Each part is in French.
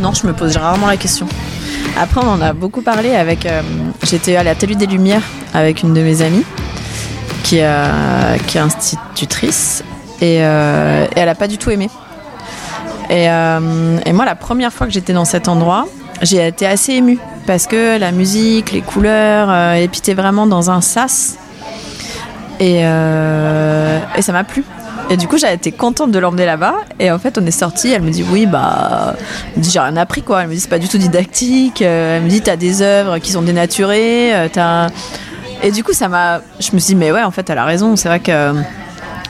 Non, je me pose rarement la question. Après, on en a beaucoup parlé avec. euh, J'étais à l'atelier des Lumières avec une de mes amies qui, euh, est institutrice et, euh, elle a pas du tout aimé. Et, moi, la première fois que j'étais dans cet endroit, j'ai été assez émue parce que la musique, les couleurs, et puis t'es vraiment dans un sas. Et ça m'a plu. Et du coup, j'ai été contente de l'emmener là-bas. Et en fait, on est sorti. Elle me dit oui, bah, j'ai rien appris quoi. Elle me dit c'est pas du tout didactique. Euh, Elle me dit t'as des œuvres qui sont dénaturées. euh, t'as- Et du coup, ça m'a. Je me suis dit mais ouais, en fait, elle a raison. C'est vrai que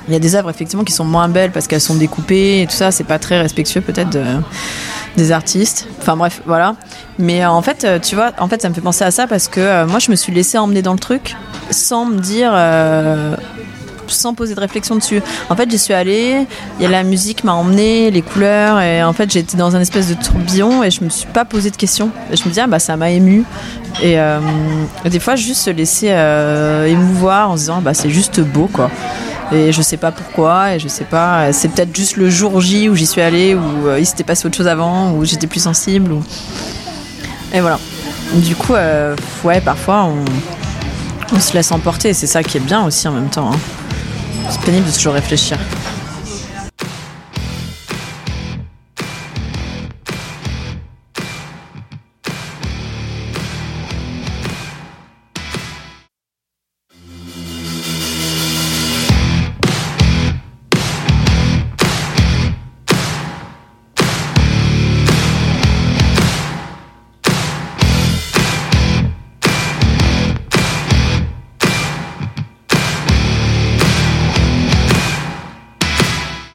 il y a des œuvres effectivement qui sont moins belles parce qu'elles sont découpées et tout ça. C'est pas très respectueux peut-être de- des artistes. Enfin bref, voilà. Mais euh, en fait, tu vois, en fait, ça me fait penser à ça parce que moi, je me suis laissée emmener dans le truc sans me dire. Sans poser de réflexion dessus. En fait, j'y suis allée, y a la musique m'a emmenée, les couleurs, et en fait, j'étais dans un espèce de tourbillon et je me suis pas posé de questions. Je me dis, ah bah ça m'a ému. Et euh, des fois, juste se laisser euh, émouvoir en se disant, bah c'est juste beau quoi. Et je sais pas pourquoi, et je sais pas, c'est peut-être juste le jour J où j'y suis allée, où euh, il s'était passé autre chose avant, où j'étais plus sensible. Et voilà. Du coup, ouais, parfois on, se laisse emporter, c'est ça qui est bien aussi en même temps. hein. C'est pénible de toujours réfléchir.